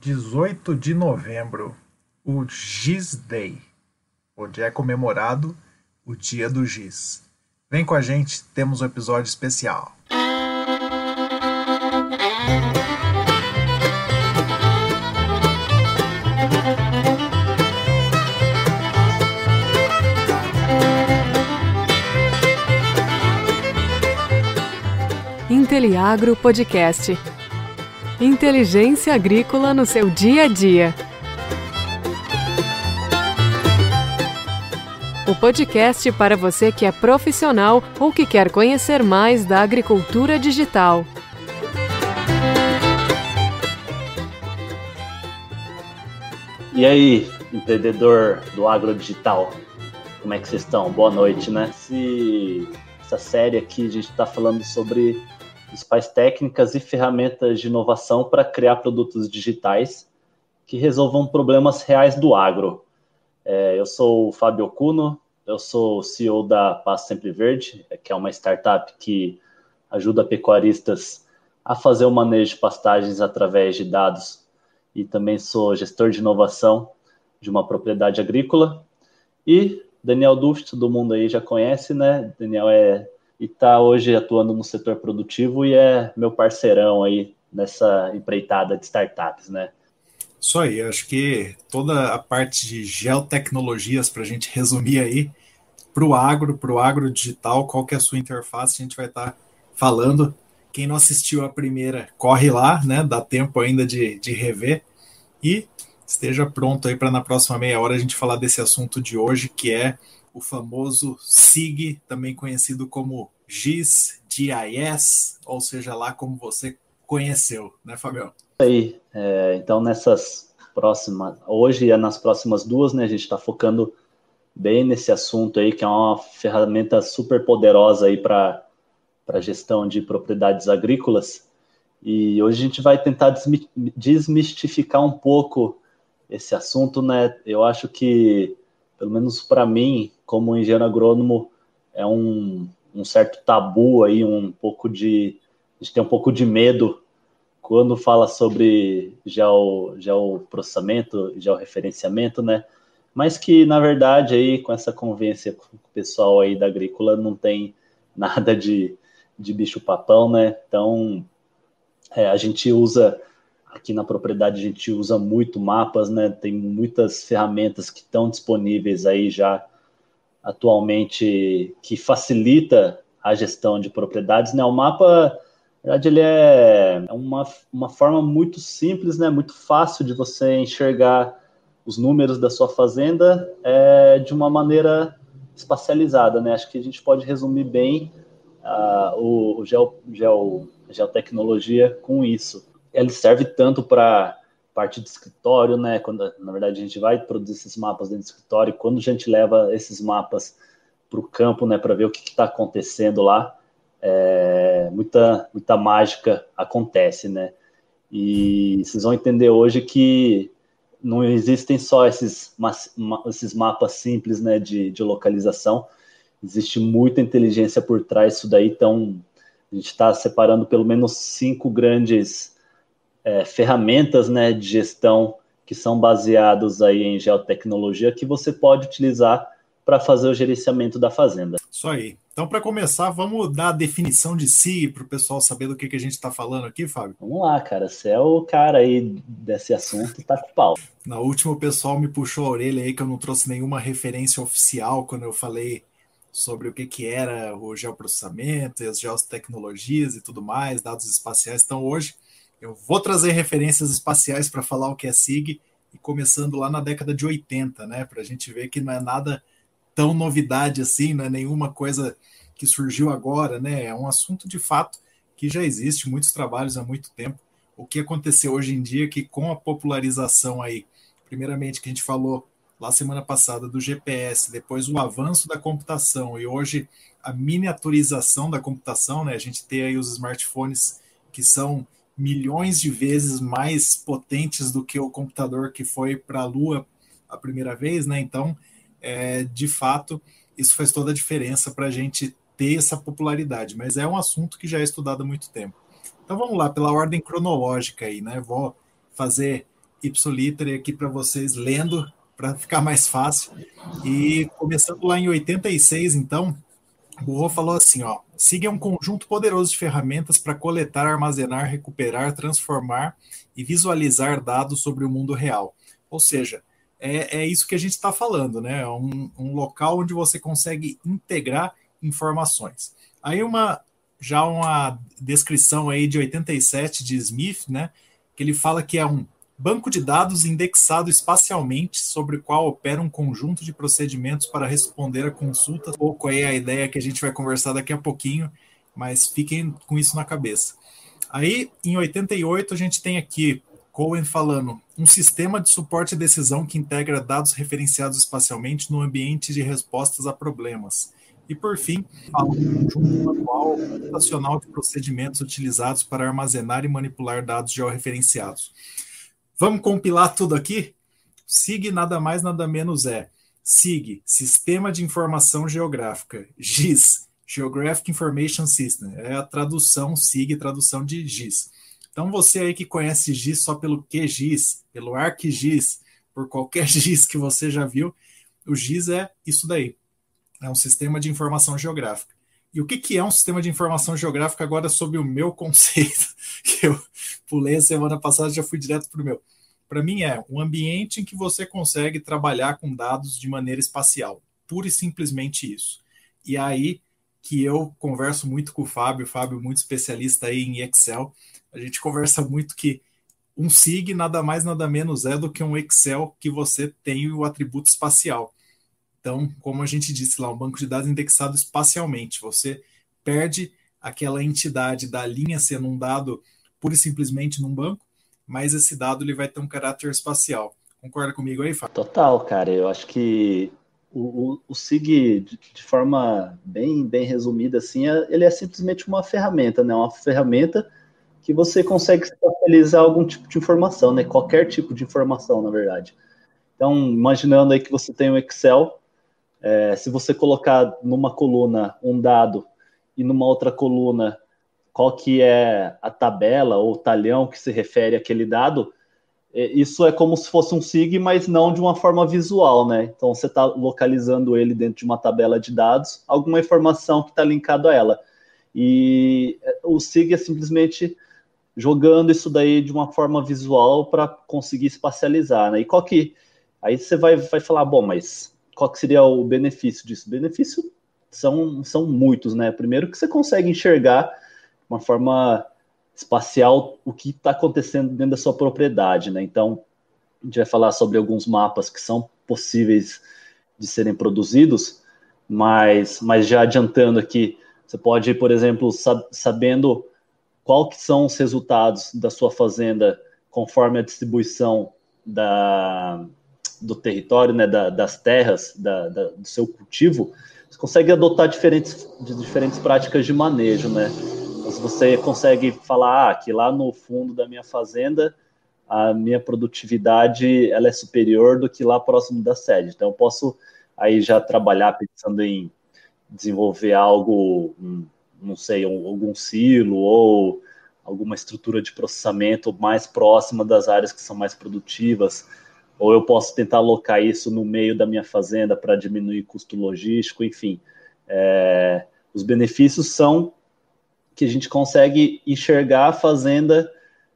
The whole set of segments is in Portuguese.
18 de novembro, o Giz Day, onde é comemorado o Dia do Giz. Vem com a gente, temos um episódio especial. Inteliagro Podcast. Inteligência agrícola no seu dia a dia. O podcast para você que é profissional ou que quer conhecer mais da agricultura digital. E aí, empreendedor do agro digital, como é que vocês estão? Boa noite, né? Esse, essa série aqui a gente está falando sobre principais técnicas e ferramentas de inovação para criar produtos digitais que resolvam problemas reais do agro. É, eu sou o Fábio Cuno, eu sou CEO da Passo Sempre Verde, que é uma startup que ajuda pecuaristas a fazer o manejo de pastagens através de dados e também sou gestor de inovação de uma propriedade agrícola. E Daniel Duft, todo mundo aí já conhece, né? Daniel é e está hoje atuando no setor produtivo e é meu parceirão aí nessa empreitada de startups, né? Isso aí, acho que toda a parte de geotecnologias, para a gente resumir aí, para o agro, para o agro digital, qual que é a sua interface, a gente vai estar tá falando. Quem não assistiu a primeira, corre lá, né? Dá tempo ainda de, de rever. E esteja pronto aí para na próxima meia hora a gente falar desse assunto de hoje, que é o famoso SIG, também conhecido como GIS, GIS, ou seja lá como você conheceu, né, Fabião? Aí, é, então nessas próximas, hoje e nas próximas duas, né, a gente está focando bem nesse assunto aí, que é uma ferramenta super poderosa aí para para gestão de propriedades agrícolas. E hoje a gente vai tentar desmistificar um pouco esse assunto, né? Eu acho que, pelo menos para mim, como engenheiro agrônomo, é um, um certo tabu aí, um pouco de. A gente tem um pouco de medo quando fala sobre geo, geoprocessamento, georreferenciamento, né? Mas que, na verdade, aí, com essa convivência com o pessoal aí da agrícola, não tem nada de, de bicho-papão, né? Então, é, a gente usa, aqui na propriedade, a gente usa muito mapas, né? Tem muitas ferramentas que estão disponíveis aí já atualmente que facilita a gestão de propriedades, né? O mapa, na verdade, ele é uma, uma forma muito simples, né? Muito fácil de você enxergar os números da sua fazenda é, de uma maneira espacializada, né? Acho que a gente pode resumir bem uh, o, o geo, geo, geotecnologia com isso. Ele serve tanto para parte de escritório, né? Quando na verdade a gente vai produzir esses mapas dentro do escritório, quando a gente leva esses mapas para o campo, né, para ver o que está acontecendo lá, é, muita muita mágica acontece, né? E vocês vão entender hoje que não existem só esses, esses mapas simples, né, de, de localização. Existe muita inteligência por trás disso daí. Então a gente está separando pelo menos cinco grandes é, ferramentas né, de gestão que são baseados aí em geotecnologia que você pode utilizar para fazer o gerenciamento da fazenda. Isso aí. Então, para começar, vamos dar a definição de si para o pessoal saber do que, que a gente está falando aqui, Fábio? Vamos lá, cara. Você é o cara aí desse assunto tá com pau. Na última, o pessoal me puxou a orelha aí que eu não trouxe nenhuma referência oficial quando eu falei sobre o que, que era o geoprocessamento e as geotecnologias e tudo mais, dados espaciais. Então, hoje eu vou trazer referências espaciais para falar o que é SIG, e começando lá na década de 80, né? Para a gente ver que não é nada tão novidade assim, não é nenhuma coisa que surgiu agora, né? É um assunto de fato que já existe, muitos trabalhos há muito tempo. O que aconteceu hoje em dia é que com a popularização aí, primeiramente que a gente falou lá semana passada do GPS, depois o avanço da computação e hoje a miniaturização da computação, né? A gente tem aí os smartphones que são milhões de vezes mais potentes do que o computador que foi para a Lua a primeira vez, né? Então, é, de fato, isso faz toda a diferença para a gente ter essa popularidade, mas é um assunto que já é estudado há muito tempo. Então vamos lá, pela ordem cronológica aí, né? Vou fazer ipsiliter aqui para vocês lendo para ficar mais fácil. E começando lá em 86, então, Burro falou assim, ó, SIG é um conjunto poderoso de ferramentas para coletar, armazenar, recuperar, transformar e visualizar dados sobre o mundo real. Ou seja, é, é isso que a gente está falando, né? É um, um local onde você consegue integrar informações. Aí uma já uma descrição aí de 87 de Smith, né? Que ele fala que é um banco de dados indexado espacialmente sobre o qual opera um conjunto de procedimentos para responder a consultas. Pouco aí a ideia que a gente vai conversar daqui a pouquinho, mas fiquem com isso na cabeça. Aí, em 88, a gente tem aqui Cohen falando um sistema de suporte à decisão que integra dados referenciados espacialmente no ambiente de respostas a problemas. E, por fim, fala um conjunto manual computacional de procedimentos utilizados para armazenar e manipular dados georreferenciados. Vamos compilar tudo aqui? SIG nada mais nada menos é SIG, Sistema de Informação Geográfica, GIS, Geographic Information System, é a tradução SIG, tradução de GIS. Então você aí que conhece GIS só pelo QGIS, pelo ArcGIS, por qualquer GIS que você já viu, o GIS é isso daí. É um sistema de informação geográfica. E o que, que é um sistema de informação geográfica agora sob o meu conceito, que eu pulei a semana passada já fui direto para o meu. Para mim é um ambiente em que você consegue trabalhar com dados de maneira espacial, pura e simplesmente isso. E aí que eu converso muito com o Fábio, o Fábio muito especialista aí em Excel, a gente conversa muito que um SIG nada mais nada menos é do que um Excel que você tem o atributo espacial. Então, como a gente disse lá, um banco de dados indexado espacialmente. Você perde aquela entidade da linha sendo um dado pura e simplesmente num banco, mas esse dado ele vai ter um caráter espacial. Concorda comigo aí, Fábio? Total, cara. Eu acho que o, o, o SIG, de, forma bem, bem resumida, assim, é, ele é simplesmente uma ferramenta, né? Uma ferramenta que você consegue especializar algum tipo de informação, né? Qualquer tipo de informação, na verdade. Então, imaginando aí que você tem um Excel é, se você colocar numa coluna um dado e numa outra coluna qual que é a tabela ou talhão que se refere àquele dado, é, isso é como se fosse um SIG, mas não de uma forma visual, né? Então você está localizando ele dentro de uma tabela de dados, alguma informação que está linkado a ela. E é, o SIG é simplesmente jogando isso daí de uma forma visual para conseguir espacializar, né? E qual que aí você vai, vai falar, bom, mas qual seria o benefício disso? Benefício são, são muitos, né? Primeiro que você consegue enxergar de uma forma espacial o que está acontecendo dentro da sua propriedade, né? Então, a gente vai falar sobre alguns mapas que são possíveis de serem produzidos, mas, mas já adiantando aqui, você pode, por exemplo, sab sabendo qual que são os resultados da sua fazenda conforme a distribuição da, do território, né, da, das terras, da, da, do seu cultivo, você consegue adotar diferentes, diferentes práticas de manejo, né? Então, você consegue falar ah, que lá no fundo da minha fazenda a minha produtividade ela é superior do que lá próximo da sede. Então eu posso aí já trabalhar pensando em desenvolver algo, não sei, algum silo ou alguma estrutura de processamento mais próxima das áreas que são mais produtivas ou eu posso tentar alocar isso no meio da minha fazenda para diminuir custo logístico, enfim. É, os benefícios são que a gente consegue enxergar a fazenda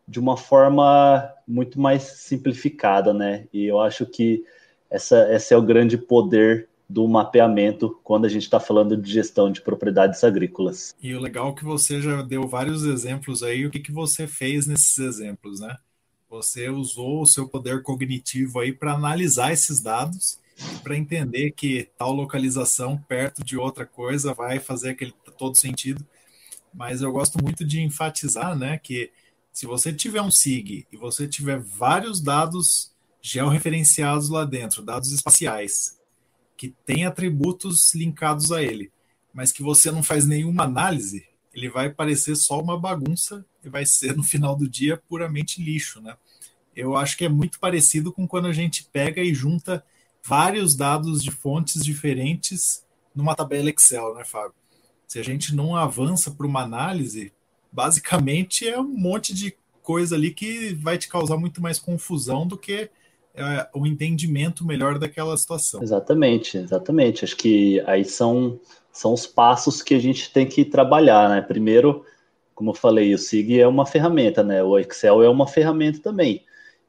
de uma forma muito mais simplificada, né? E eu acho que essa, esse é o grande poder do mapeamento quando a gente está falando de gestão de propriedades agrícolas. E o legal é que você já deu vários exemplos aí, o que, que você fez nesses exemplos, né? Você usou o seu poder cognitivo aí para analisar esses dados, para entender que tal localização perto de outra coisa vai fazer aquele todo sentido. Mas eu gosto muito de enfatizar, né, que se você tiver um SIG e você tiver vários dados georreferenciados lá dentro, dados espaciais, que têm atributos linkados a ele, mas que você não faz nenhuma análise, ele vai parecer só uma bagunça e vai ser no final do dia puramente lixo, né? Eu acho que é muito parecido com quando a gente pega e junta vários dados de fontes diferentes numa tabela Excel, né, Fábio? Se a gente não avança para uma análise, basicamente é um monte de coisa ali que vai te causar muito mais confusão do que é, o entendimento melhor daquela situação. Exatamente, exatamente. Acho que aí são, são os passos que a gente tem que trabalhar, né? Primeiro, como eu falei, o SIG é uma ferramenta, né? O Excel é uma ferramenta também.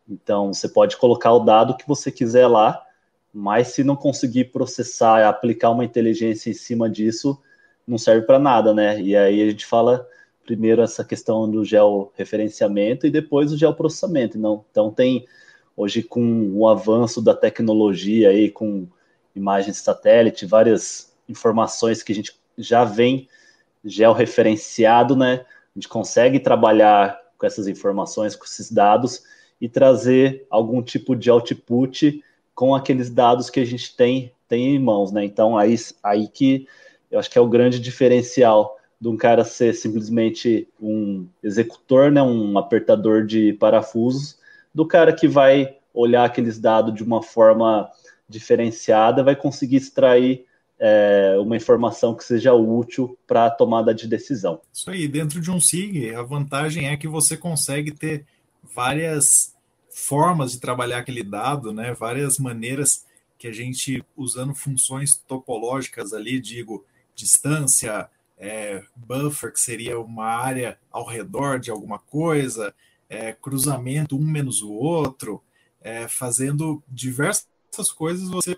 Então, você pode colocar o dado que você quiser lá, mas se não conseguir processar, aplicar uma inteligência em cima disso, não serve para nada, né? E aí a gente fala primeiro essa questão do georreferenciamento e depois o geoprocessamento. Não, então tem hoje com o avanço da tecnologia aí com imagens satélite, várias informações que a gente já vem georreferenciado, né? A gente consegue trabalhar com essas informações, com esses dados e trazer algum tipo de output com aqueles dados que a gente tem, tem em mãos, né? Então aí, aí que eu acho que é o grande diferencial de um cara ser simplesmente um executor, né, um apertador de parafusos, do cara que vai olhar aqueles dados de uma forma diferenciada, vai conseguir extrair é, uma informação que seja útil para a tomada de decisão. Isso aí, dentro de um SIG, a vantagem é que você consegue ter várias formas de trabalhar aquele dado, né? várias maneiras que a gente, usando funções topológicas ali, digo, distância, é, buffer, que seria uma área ao redor de alguma coisa, é, cruzamento um menos o outro, é, fazendo diversas coisas, você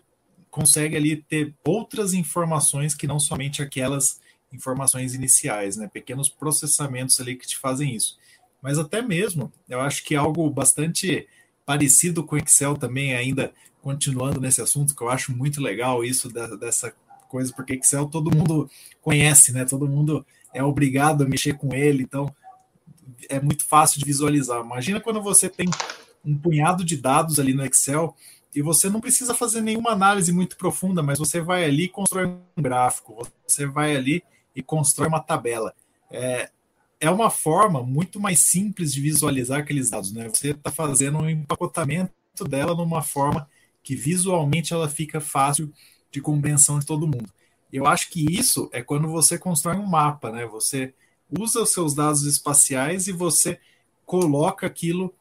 consegue ali ter outras informações que não somente aquelas informações iniciais, né? Pequenos processamentos ali que te fazem isso. Mas até mesmo, eu acho que algo bastante parecido com Excel também, ainda continuando nesse assunto, que eu acho muito legal isso da, dessa coisa, porque Excel todo mundo conhece, né? Todo mundo é obrigado a mexer com ele, então é muito fácil de visualizar. Imagina quando você tem um punhado de dados ali no Excel e você não precisa fazer nenhuma análise muito profunda, mas você vai ali e constrói um gráfico, você vai ali e constrói uma tabela. É, é uma forma muito mais simples de visualizar aqueles dados, né? Você está fazendo um empacotamento dela numa forma que visualmente ela fica fácil de compreensão de todo mundo. Eu acho que isso é quando você constrói um mapa, né? Você usa os seus dados espaciais e você coloca aquilo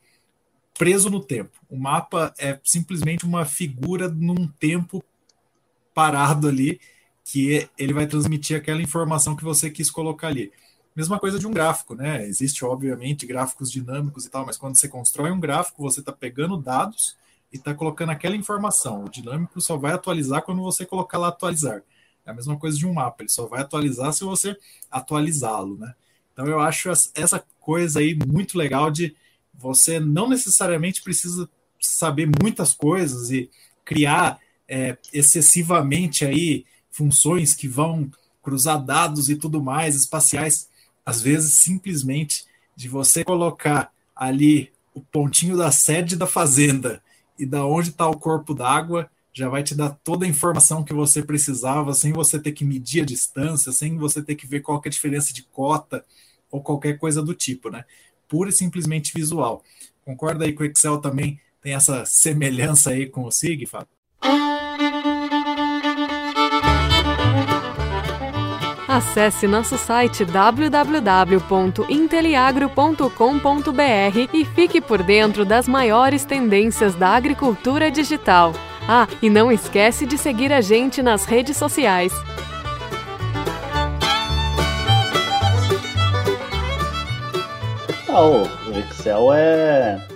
preso no tempo. O mapa é simplesmente uma figura num tempo parado ali que ele vai transmitir aquela informação que você quis colocar ali. Mesma coisa de um gráfico, né? Existe, obviamente, gráficos dinâmicos e tal, mas quando você constrói um gráfico, você está pegando dados e está colocando aquela informação. O dinâmico só vai atualizar quando você colocar lá atualizar. É a mesma coisa de um mapa, ele só vai atualizar se você atualizá-lo, né? Então eu acho essa coisa aí muito legal de você não necessariamente precisa saber muitas coisas e criar é, excessivamente aí funções que vão cruzar dados e tudo mais espaciais. Às vezes simplesmente de você colocar ali o pontinho da sede da fazenda e da onde está o corpo d'água já vai te dar toda a informação que você precisava, sem você ter que medir a distância, sem você ter que ver qual que é a diferença de cota ou qualquer coisa do tipo, né? Pura e simplesmente visual. Concorda aí que o Excel também tem essa semelhança aí com o SIG, Fábio? Acesse nosso site www.inteliagro.com.br e fique por dentro das maiores tendências da agricultura digital. Ah, e não esquece de seguir a gente nas redes sociais. O Excel é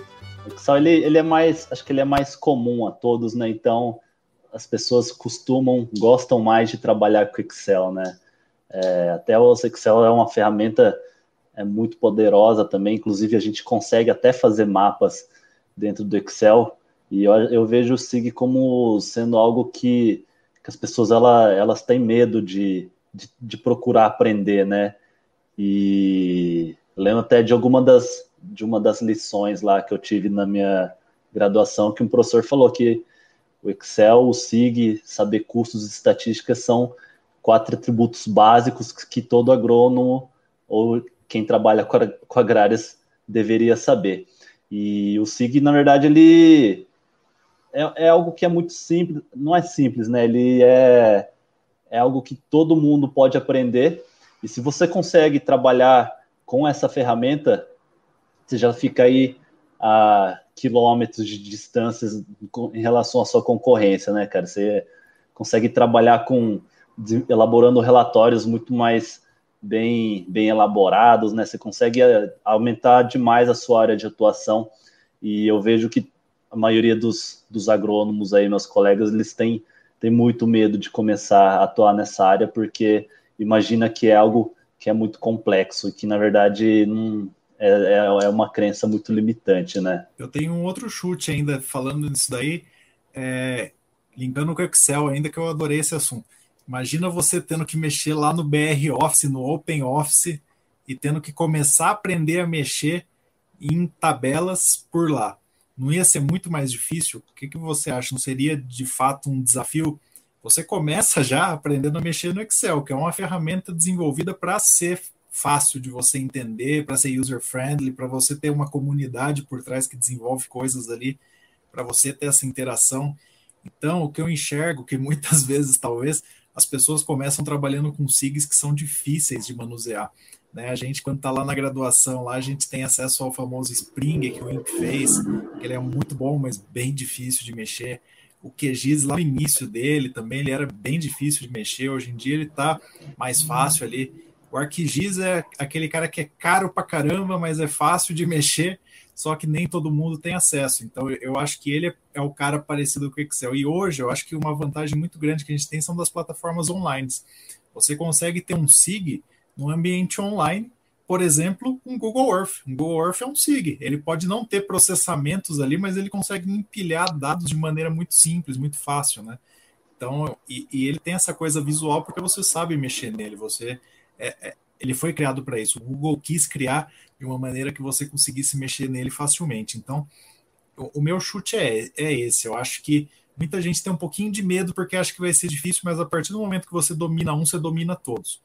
o Excel ele, ele é mais, acho que ele é mais comum a todos, né? Então as pessoas costumam, gostam mais de trabalhar com Excel, né? É, até o Excel é uma ferramenta é muito poderosa também, inclusive a gente consegue até fazer mapas dentro do Excel, e eu, eu vejo o SIG como sendo algo que, que as pessoas ela, elas têm medo de, de, de, procurar aprender, né? E lembro até de alguma das, de uma das lições lá que eu tive na minha graduação, que um professor falou que o Excel, o SIG, saber custos e estatísticas são quatro atributos básicos que todo agrônomo ou quem trabalha com agrárias deveria saber. E o SIG, na verdade, ele é, é, algo que é muito simples, não é simples, né? Ele é, é algo que todo mundo pode aprender. E se você consegue trabalhar com essa ferramenta, você já fica aí a quilômetros de distâncias em relação à sua concorrência, né, cara? Você consegue trabalhar com elaborando relatórios muito mais bem, bem elaborados, né? Você consegue eh, aumentar demais a sua área de atuação e eu vejo que a maioria dos, dos agrônomos aí, meus colegas, eles têm, têm muito medo de começar a atuar nessa área porque imagina que é algo que é muito complexo e que na verdade não, é, é, é uma crença muito limitante, né? Eu tenho um outro chute ainda falando nisso daí, é, linkando com o Excel ainda que eu adorei esse assunto. Imagina você tendo que mexer lá no BR Office, no Open Office e tendo que começar a aprender a mexer em tabelas por lá. Não ia ser muito mais difícil? O que, que você acha? Não seria de fato um desafio? Você começa já aprendendo a mexer no Excel, que é uma ferramenta desenvolvida para ser fácil de você entender, para ser user-friendly, para você ter uma comunidade por trás que desenvolve coisas ali, para você ter essa interação. Então, o que eu enxergo, que muitas vezes, talvez, as pessoas começam trabalhando com SIGs que são difíceis de manusear. Né? A gente, quando está lá na graduação, lá a gente tem acesso ao famoso Spring que o Imp fez, que ele é muito bom, mas bem difícil de mexer. O QGIS, lá no início dele também, ele era bem difícil de mexer. Hoje em dia ele está mais fácil ali. O ArcGIS é aquele cara que é caro pra caramba, mas é fácil de mexer, só que nem todo mundo tem acesso. Então eu acho que ele é o cara parecido com o Excel. E hoje eu acho que uma vantagem muito grande que a gente tem são das plataformas online. Você consegue ter um SIG no ambiente online, por exemplo, um Google Earth. Um Google Earth é um SIG. Ele pode não ter processamentos ali, mas ele consegue empilhar dados de maneira muito simples, muito fácil, né? Então, e, e ele tem essa coisa visual porque você sabe mexer nele, você é, é, ele foi criado para isso. O Google quis criar de uma maneira que você conseguisse mexer nele facilmente. Então, o, o meu chute é, é esse. Eu acho que muita gente tem um pouquinho de medo porque acha que vai ser difícil, mas a partir do momento que você domina um, você domina todos.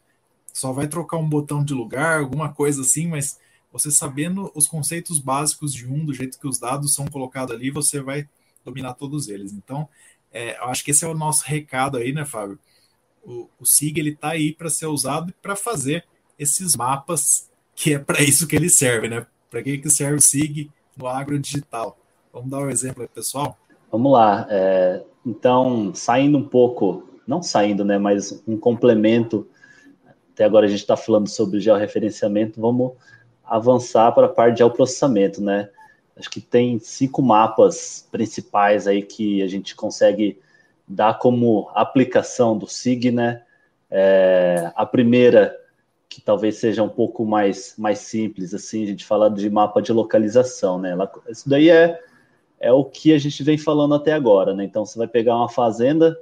Só vai trocar um botão de lugar, alguma coisa assim, mas você sabendo os conceitos básicos de um, do jeito que os dados são colocados ali, você vai dominar todos eles. Então, é, eu acho que esse é o nosso recado aí, né, Fábio? o, o SIG ele está aí para ser usado para fazer esses mapas, que é para isso que ele serve, né? Para que, que serve o SIG no agro digital? Vamos dar um exemplo aí, pessoal? Vamos lá. É, então, saindo um pouco, não saindo, né, mas um complemento. Até agora a gente está falando sobre georreferenciamento, vamos avançar para a parte de geoprocessamento, né? Acho que tem cinco mapas principais aí que a gente consegue dá como aplicação do SIG, né? É, a primeira, que talvez seja um pouco mais, mais simples, assim, a gente fala de mapa de localização, né? Isso daí é, é o que a gente vem falando até agora, né? Então, você vai pegar uma fazenda,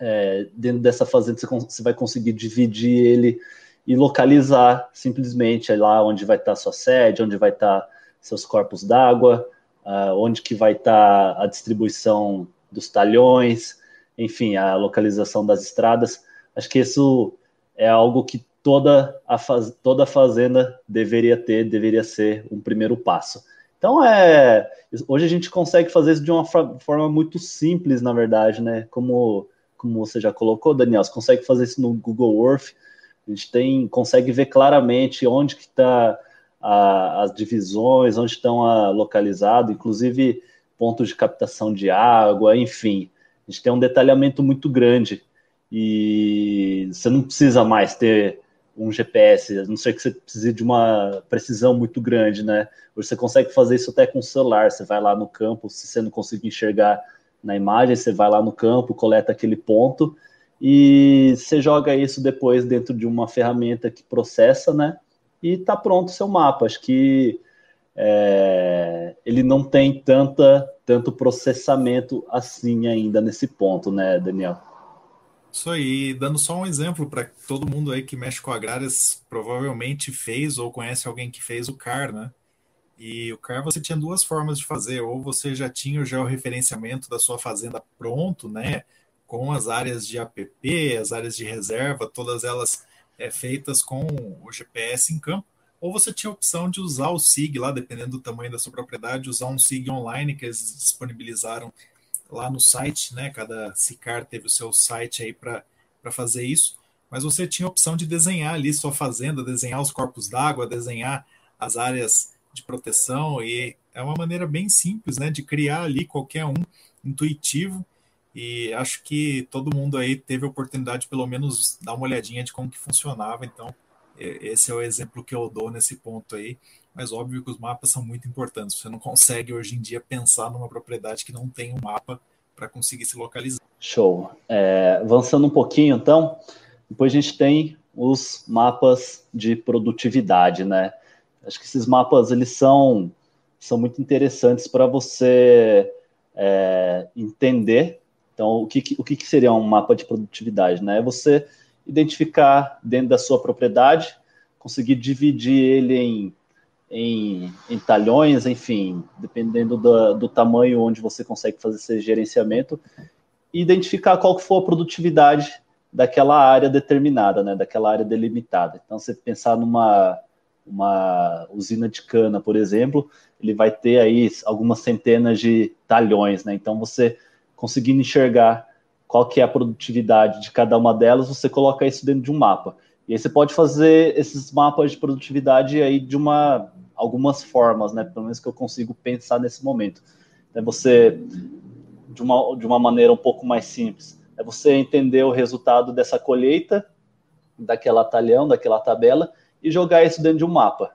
é, dentro dessa fazenda você, você, vai conseguir dividir ele e localizar simplesmente lá onde vai estar sua sede, onde vai estar seus corpos d'água, uh, onde que vai estar a distribuição dos talhões, enfim, a localização das estradas. Acho que isso é algo que toda a, faz, toda a fazenda deveria ter, deveria ser um primeiro passo. Então, é, hoje a gente consegue fazer isso de uma forma muito simples, na verdade, né? Como, como você já colocou, Daniel, você consegue fazer isso no Google Earth, a gente tem, consegue ver claramente onde que está as divisões, onde estão a, localizado, inclusive pontos de captação de água, enfim. A gente tem um detalhamento muito grande e você não precisa mais ter um GPS, a não ser que você precise de uma precisão muito grande, né? Você consegue fazer isso até com o celular. Você vai lá no campo, se você não conseguir enxergar na imagem, você vai lá no campo, coleta aquele ponto e você joga isso depois dentro de uma ferramenta que processa, né? E tá pronto o seu mapa. Acho que é, ele não tem tanta, tanto processamento assim ainda nesse ponto, né, Daniel? Isso aí, dando só um exemplo para todo mundo aí que mexe com agrárias, provavelmente fez ou conhece alguém que fez o CAR, né? E o CAR você tinha duas formas de fazer, ou você já tinha o georreferenciamento da sua fazenda pronto, né? Com as áreas de APP, as áreas de reserva, todas elas é, feitas com o GPS em campo, ou você tinha a opção de usar o SIG lá, dependendo do tamanho da sua propriedade, usar um SIG online que eles disponibilizaram lá no site, né? Cada SICAR teve o seu site aí para fazer isso, mas você tinha a opção de desenhar ali sua fazenda, desenhar os corpos d'água, desenhar as áreas de proteção. E é uma maneira bem simples, né, de criar ali qualquer um intuitivo. E acho que todo mundo aí teve a oportunidade pelo menos dar uma olhadinha de como que funcionava, então esse é o exemplo que eu dou nesse ponto aí, mas óbvio que os mapas são muito importantes, você não consegue hoje em dia pensar numa propriedade que não tem um mapa para conseguir se localizar. Show. É, avançando um pouquinho, então, depois a gente tem os mapas de produtividade, né? Acho que esses mapas eles são, são muito interessantes para você é, entender. Então, o que, o que seria um mapa de produtividade? Né? É você identificar dentro da sua propriedade, conseguir dividir ele em, em, em talhões, enfim, dependendo do, do tamanho onde você consegue fazer esse gerenciamento, e identificar qual que for a produtividade daquela área determinada, né, daquela área delimitada. Então, você pensar numa uma usina de cana, por exemplo, ele vai ter aí algumas centenas de talhões, né? Então, você conseguindo enxergar qual que é a produtividade de cada uma delas, você coloca isso dentro de um mapa. E aí você pode fazer esses mapas de produtividade aí de uma algumas formas, né? Pelo menos que eu consigo pensar nesse momento. É você de uma, de uma maneira um pouco mais simples é você entender o resultado dessa colheita, daquela talhão, daquela tabela, e jogar isso dentro de um mapa.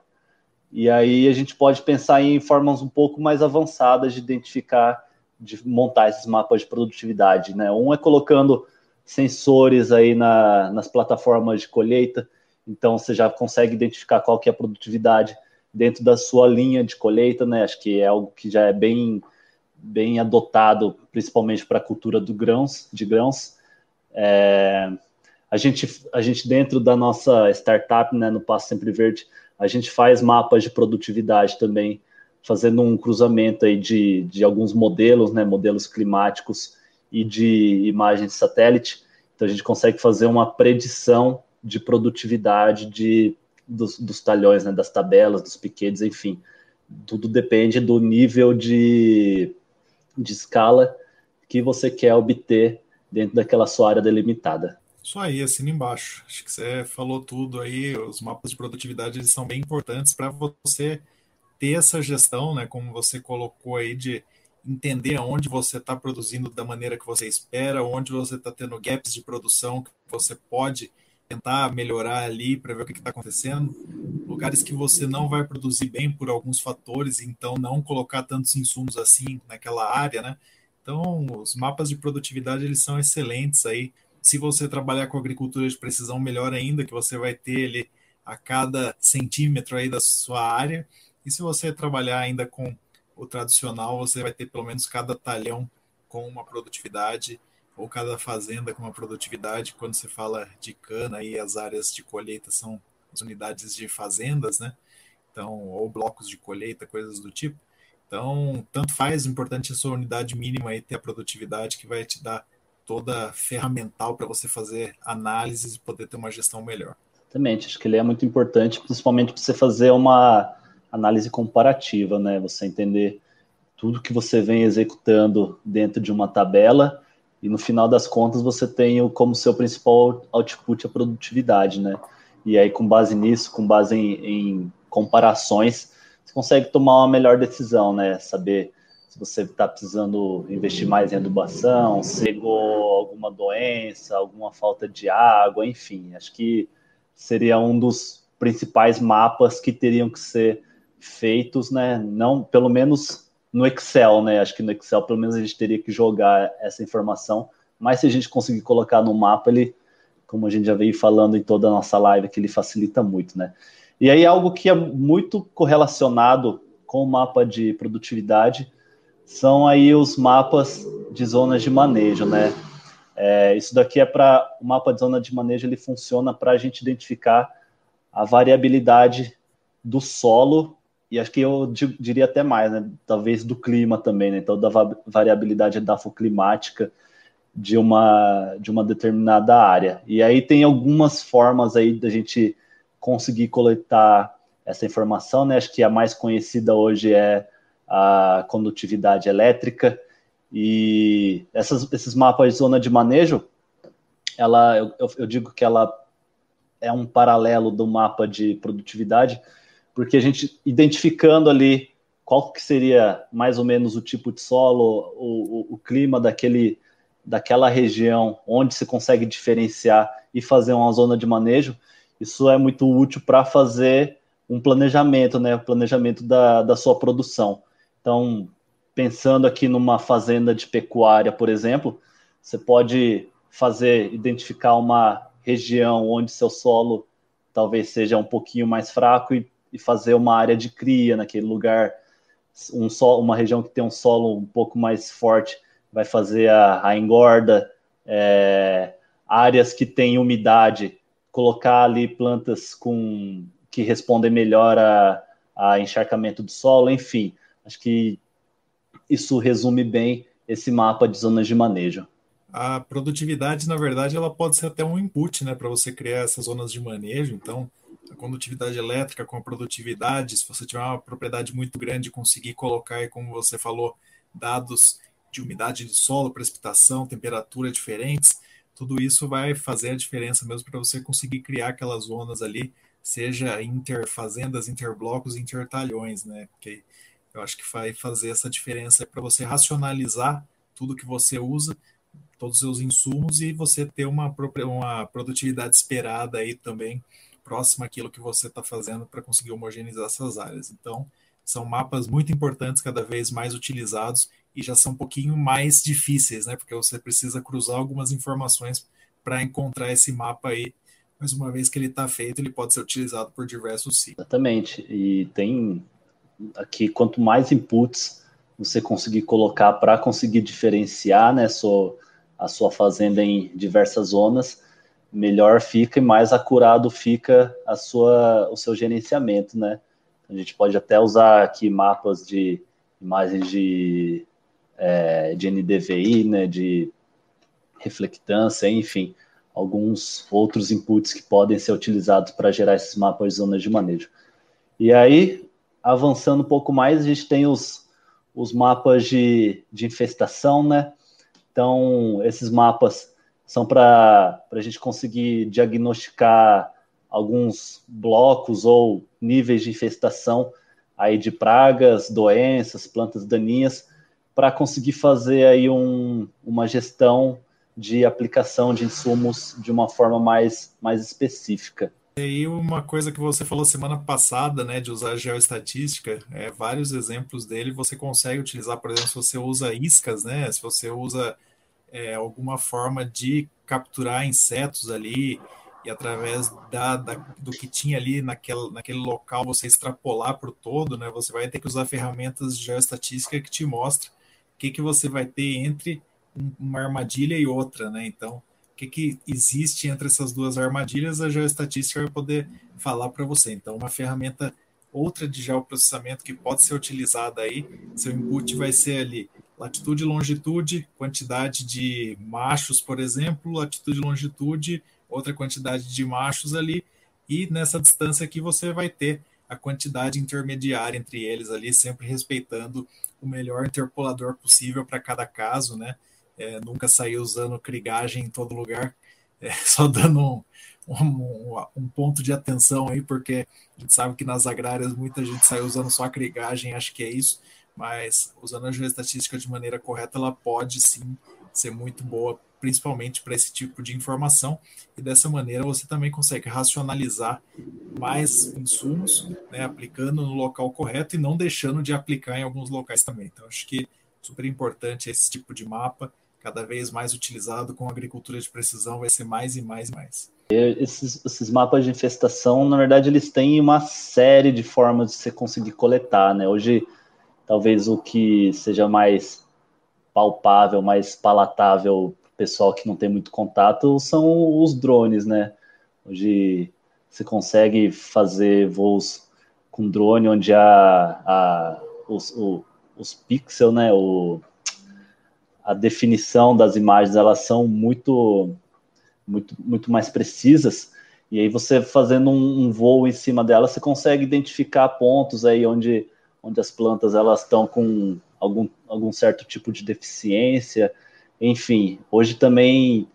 E aí a gente pode pensar em formas um pouco mais avançadas de identificar, de montar esses mapas de produtividade. Né? Um é colocando sensores aí na, nas plataformas de colheita, então você já consegue identificar qual que é a produtividade dentro da sua linha de colheita, né? Acho que é algo que já é bem bem adotado, principalmente para a cultura do grãos, de grãos. É, a, gente, a gente, dentro da nossa startup, né, no Passo Sempre Verde, a gente faz mapas de produtividade também, fazendo um cruzamento aí de, de alguns modelos, né, modelos climáticos e de imagens de satélite. Então, a gente consegue fazer uma predição de produtividade de, dos, dos talhões, né, das tabelas, dos piquetes, enfim. Tudo depende do nível de de escala que você quer obter dentro daquela sua área delimitada. Isso aí, assina embaixo. Acho que você falou tudo aí. Os mapas de produtividade eles são bem importantes para você ter essa gestão, né? Como você colocou aí, de entender onde você está produzindo da maneira que você espera, onde você está tendo gaps de produção que você pode tentar melhorar ali para ver o que está acontecendo. Lugares que você não vai produzir bem por alguns fatores, então não colocar tantos insumos assim naquela área, né? Então, os mapas de produtividade eles são excelentes aí. Se você trabalhar com agricultura de precisão, melhor ainda, que você vai ter ele a cada centímetro aí da sua área. E se você trabalhar ainda com o tradicional, você vai ter pelo menos cada talhão com uma produtividade ou cada fazenda com uma produtividade, quando você fala de cana e as áreas de colheita são as unidades de fazendas, né? Então, ou blocos de colheita, coisas do tipo. Então, tanto faz, o importante é a sua unidade mínima e ter a produtividade que vai te dar toda ferramental para você fazer análises e poder ter uma gestão melhor. Exatamente, acho que ele é muito importante, principalmente para você fazer uma análise comparativa, né? Você entender tudo que você vem executando dentro de uma tabela e no final das contas você tem como seu principal output a produtividade, né? E aí, com base nisso, com base em, em comparações, você consegue tomar uma melhor decisão, né? Saber se você está precisando investir mais em adubação, se pegou alguma doença, alguma falta de água, enfim. Acho que seria um dos principais mapas que teriam que ser feitos, né? Não, pelo menos no Excel, né? Acho que no Excel, pelo menos, a gente teria que jogar essa informação. Mas se a gente conseguir colocar no mapa, ele, como a gente já veio falando em toda a nossa live, que ele facilita muito, né? E aí, algo que é muito correlacionado com o mapa de produtividade são aí os mapas de zonas de manejo, né? É, isso daqui é para o mapa de zona de manejo, ele funciona para a gente identificar a variabilidade do solo e acho que eu diria até mais, né? Talvez do clima também, né? Então, da variabilidade dafoclimática de uma, de uma determinada área. E aí tem algumas formas aí da gente conseguir coletar essa informação, né? Acho que a mais conhecida hoje é a condutividade elétrica. E essas, esses mapas de zona de manejo, ela, eu, eu digo que ela é um paralelo do mapa de produtividade, porque a gente identificando ali qual que seria mais ou menos o tipo de solo, o, o, o clima daquele, daquela região, onde se consegue diferenciar e fazer uma zona de manejo, isso é muito útil para fazer um planejamento, né? O planejamento da, da sua produção. Então, pensando aqui numa fazenda de pecuária, por exemplo, você pode fazer, identificar uma região onde seu solo talvez seja um pouquinho mais fraco e, e fazer uma área de cria naquele lugar. Um solo, uma região que tem um solo um pouco mais forte vai fazer a, a engorda. É, áreas que têm umidade, colocar ali plantas com que respondem melhor a, a encharcamento do solo, enfim. Acho que isso resume bem esse mapa de zonas de manejo. A produtividade, na verdade, ela pode ser até um input, né, para você criar essas zonas de manejo. Então, a condutividade elétrica com a produtividade, se você tiver uma propriedade muito grande, conseguir colocar, como você falou, dados de umidade de solo, precipitação, temperatura diferentes, tudo isso vai fazer a diferença mesmo para você conseguir criar aquelas zonas ali, seja interfazendas, interblocos, intertalhões, né? Porque eu acho que vai fazer essa diferença para você racionalizar tudo que você usa, todos os seus insumos e você ter uma, uma produtividade esperada aí também próxima àquilo que você está fazendo para conseguir homogeneizar essas áreas. Então, são mapas muito importantes, cada vez mais utilizados e já são um pouquinho mais difíceis, né? Porque você precisa cruzar algumas informações para encontrar esse mapa aí. Mas uma vez que ele está feito, ele pode ser utilizado por diversos ciclos. Exatamente. E tem aqui, quanto mais inputs você conseguir colocar para conseguir diferenciar né, sua, a sua fazenda em diversas zonas, melhor fica e mais acurado fica a sua, o seu gerenciamento, né? A gente pode até usar aqui mapas de imagens de, é, de NDVI, né, de reflectância, enfim, alguns outros inputs que podem ser utilizados para gerar esses mapas de zonas de manejo. E aí, avançando um pouco mais, a gente tem os, os mapas de, de infestação, né? Então, esses mapas são para a gente conseguir diagnosticar alguns blocos ou níveis de infestação aí de pragas, doenças, plantas daninhas, para conseguir fazer aí um, uma gestão de aplicação de insumos de uma forma mais, mais específica. E aí uma coisa que você falou semana passada, né, de usar geoestatística, é, vários exemplos dele você consegue utilizar, por exemplo, se você usa iscas, né, se você usa é, alguma forma de capturar insetos ali e através da, da, do que tinha ali naquele, naquele local você extrapolar para o todo, né, você vai ter que usar ferramentas de geoestatística que te mostra o que, que você vai ter entre uma armadilha e outra, né, então que, que existe entre essas duas armadilhas, a geoestatística vai poder falar para você. Então, uma ferramenta outra de geoprocessamento que pode ser utilizada aí, seu input vai ser ali latitude e longitude, quantidade de machos, por exemplo, latitude e longitude, outra quantidade de machos ali, e nessa distância aqui você vai ter a quantidade intermediária entre eles ali, sempre respeitando o melhor interpolador possível para cada caso, né? é, nunca saí usando crigagem em todo lugar, é, só dando um, um, um, ponto de atenção aí, porque a gente sabe que nas agrárias muita gente sai usando só a crigagem, acho que é isso, mas usando a geoestatística de maneira correta, ela pode sim ser muito boa, principalmente para esse tipo de informação, e dessa maneira você também consegue racionalizar mais insumos, né, aplicando no local correto e não deixando de aplicar em alguns locais também. Então, acho que super importante esse tipo de mapa cada vez mais utilizado com agricultura de precisão, vai ser mais e mais e mais. Esses, esses, mapas de infestação, na verdade, eles têm uma série de formas de você conseguir coletar, né? Hoje, talvez o que seja mais palpável, mais palatável pessoal que não tem muito contato são os drones, né? Hoje você consegue fazer voos com drone onde a, a os, o, os pixels, né? O, a definição das imagens elas são muito, muito, muito mais precisas. E aí você fazendo um, um voo em cima dela, você consegue identificar pontos aí onde, onde as plantas elas estão com algum, algum certo tipo de deficiência. Enfim, hoje também,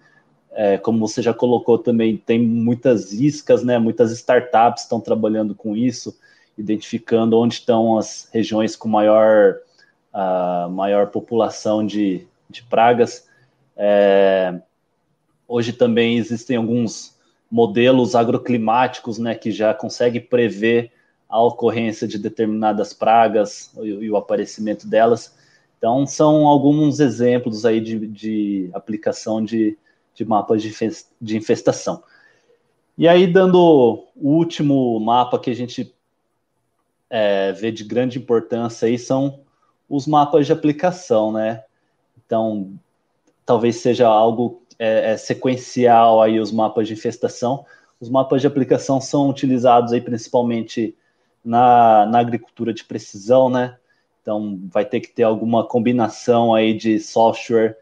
é, como você já colocou também, tem muitas iscas, né? Muitas startups estão trabalhando com isso. identificando onde estão as regiões com maior, uh, maior população de, de pragas. É, hoje também existem alguns modelos agroclimáticos né, que já conseguem prever a ocorrência de determinadas pragas e, e o aparecimento delas. Então, são alguns exemplos aí de, de aplicação de, de mapas de, infestação. E aí, dando o último mapa que a gente é, vê de grande importância aí, são os mapas de aplicação, né? Então, talvez seja algo é, é, sequencial aí os mapas de infestação. Os mapas de aplicação são utilizados aí principalmente na, na agricultura de precisão, né? Então, vai ter que ter alguma combinação aí de software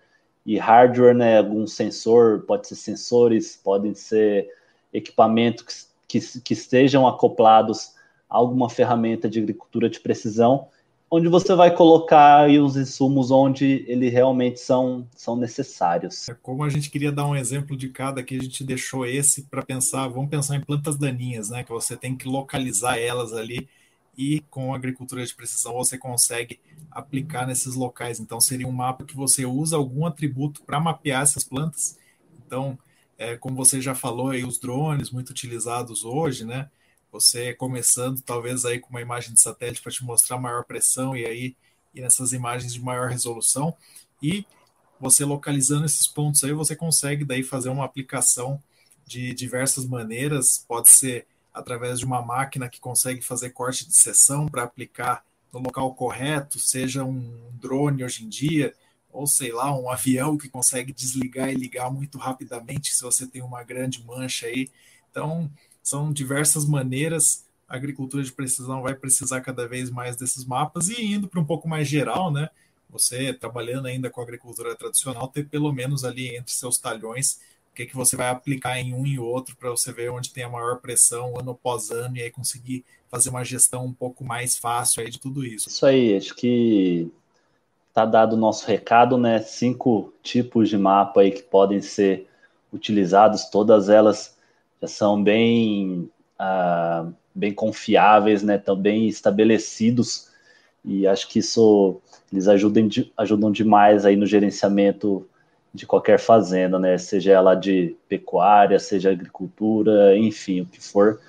e hardware, né? Algum sensor, pode ser sensores, podem ser equipamentos que, que, que estejam acoplados a alguma ferramenta de agricultura de precisão, onde você vai colocar os insumos onde eles realmente são, são necessários. É como a gente queria dar um exemplo de cada, que a gente deixou esse para pensar, vamos pensar em plantas daninhas, né? Que você tem que localizar elas ali e com agricultura de precisão você consegue aplicar nesses locais. Então seria um mapa que você usa algum atributo para mapear essas plantas. Então, é, como você já falou aí, os drones muito utilizados hoje, né? Você começando talvez aí com uma imagem de satélite para te mostrar maior pressão e aí e nessas imagens de maior resolução e você localizando esses pontos aí você consegue daí fazer uma aplicação de diversas maneiras, pode ser através de uma máquina que consegue fazer corte de seção para aplicar no local correto, seja um drone hoje em dia, ou sei lá, um avião que consegue desligar e ligar muito rapidamente se você tem uma grande mancha aí. Então, são diversas maneiras. A agricultura de precisão vai precisar cada vez mais desses mapas e indo para um pouco mais geral, né? Você trabalhando ainda com a agricultura tradicional, ter pelo menos ali entre seus talhões o que, que você vai aplicar em um e outro para você ver onde tem a maior pressão ano após ano e aí conseguir fazer uma gestão um pouco mais fácil aí de tudo isso. Isso aí, acho que tá dado o nosso recado, né? Cinco tipos de mapa aí que podem ser utilizados, todas elas são bem, ah, bem confiáveis, né? Estão bem estabelecidos e acho que isso eles ajudam, ajudam demais aí no gerenciamento de qualquer fazenda, né? Seja ela de pecuária, seja agricultura, enfim, o que for.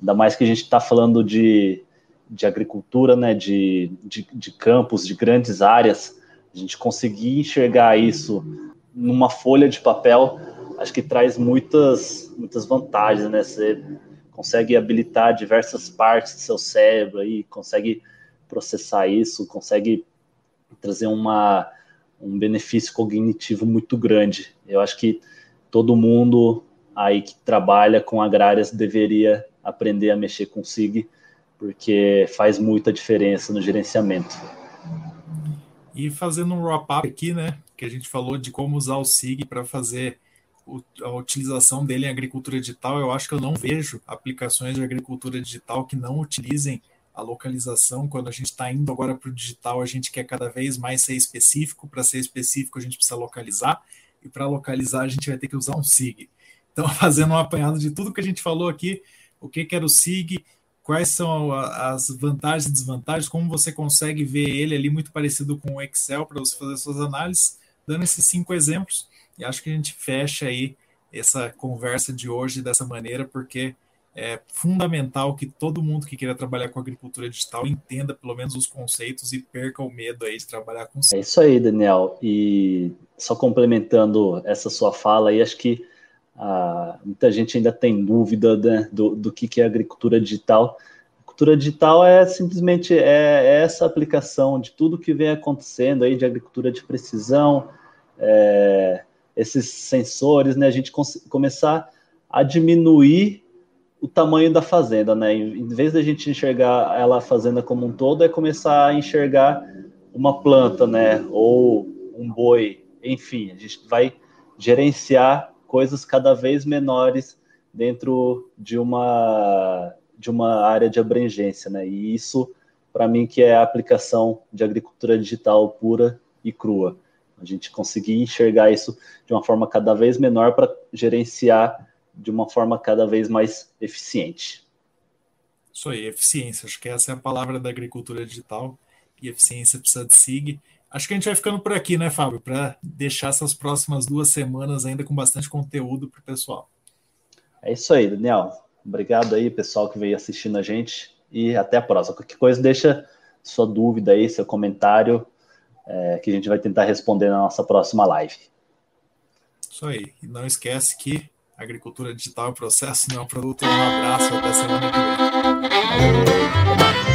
Ainda mais que a gente está falando de, de agricultura, né? De, de, de campos, de grandes áreas. A gente conseguir enxergar isso numa folha de papel, acho que traz muitas, muitas vantagens, né? Você consegue habilitar diversas partes do seu cérebro aí, consegue processar isso, consegue trazer uma um benefício cognitivo muito grande. Eu acho que todo mundo aí que trabalha com agrárias deveria aprender a mexer com SIG, porque faz muita diferença no gerenciamento. E fazendo um wrap-up aqui, né, que a gente falou de como usar o SIG para fazer a utilização dele em agricultura digital, eu acho que eu não vejo aplicações de agricultura digital que não utilizem a localização, quando a gente está indo agora para o digital, a gente quer cada vez mais ser específico. Para ser específico, a gente precisa localizar, e para localizar, a gente vai ter que usar um SIG. Então, fazendo um apanhado de tudo que a gente falou aqui, o que, que era o SIG, quais são as vantagens e desvantagens, como você consegue ver ele ali muito parecido com o Excel para você fazer suas análises, dando esses cinco exemplos. E acho que a gente fecha aí essa conversa de hoje dessa maneira, porque é fundamental que todo mundo que queira trabalhar com agricultura digital entenda pelo menos os conceitos e perca o medo aí de trabalhar com É isso aí, Daniel. E só complementando essa sua fala aí, acho que ah, muita gente ainda tem dúvida né, do, do que, que é agricultura digital. Agricultura digital é simplesmente é, é essa aplicação de tudo que vem acontecendo aí de agricultura de precisão, é, esses sensores, né? A gente começar a diminuir o tamanho da fazenda, né? Em vez da gente enxergar ela a fazenda como um todo, é começar a enxergar uma planta, né? Ou um boi, enfim, a gente vai gerenciar coisas cada vez menores dentro de uma de uma área de abrangência, né? E isso, para mim, que é a aplicação de agricultura digital pura e crua. A gente conseguir enxergar isso de uma forma cada vez menor para gerenciar de uma forma cada vez mais eficiente. Isso aí, eficiência. Acho que essa é a palavra da agricultura digital e eficiência precisa de SIG. Acho que a gente vai ficando por aqui, né, Fábio? Para deixar essas próximas duas semanas ainda com bastante conteúdo para o pessoal. É isso aí, Daniel. Obrigado aí, pessoal que veio assistindo a gente. E até a próxima. Qualquer coisa, deixa sua dúvida aí, seu comentário, é, que a gente vai tentar responder na nossa próxima live. Isso aí. E não esquece que agricultura digital é um processo, não é um produto. Um abraço, até semana que vem.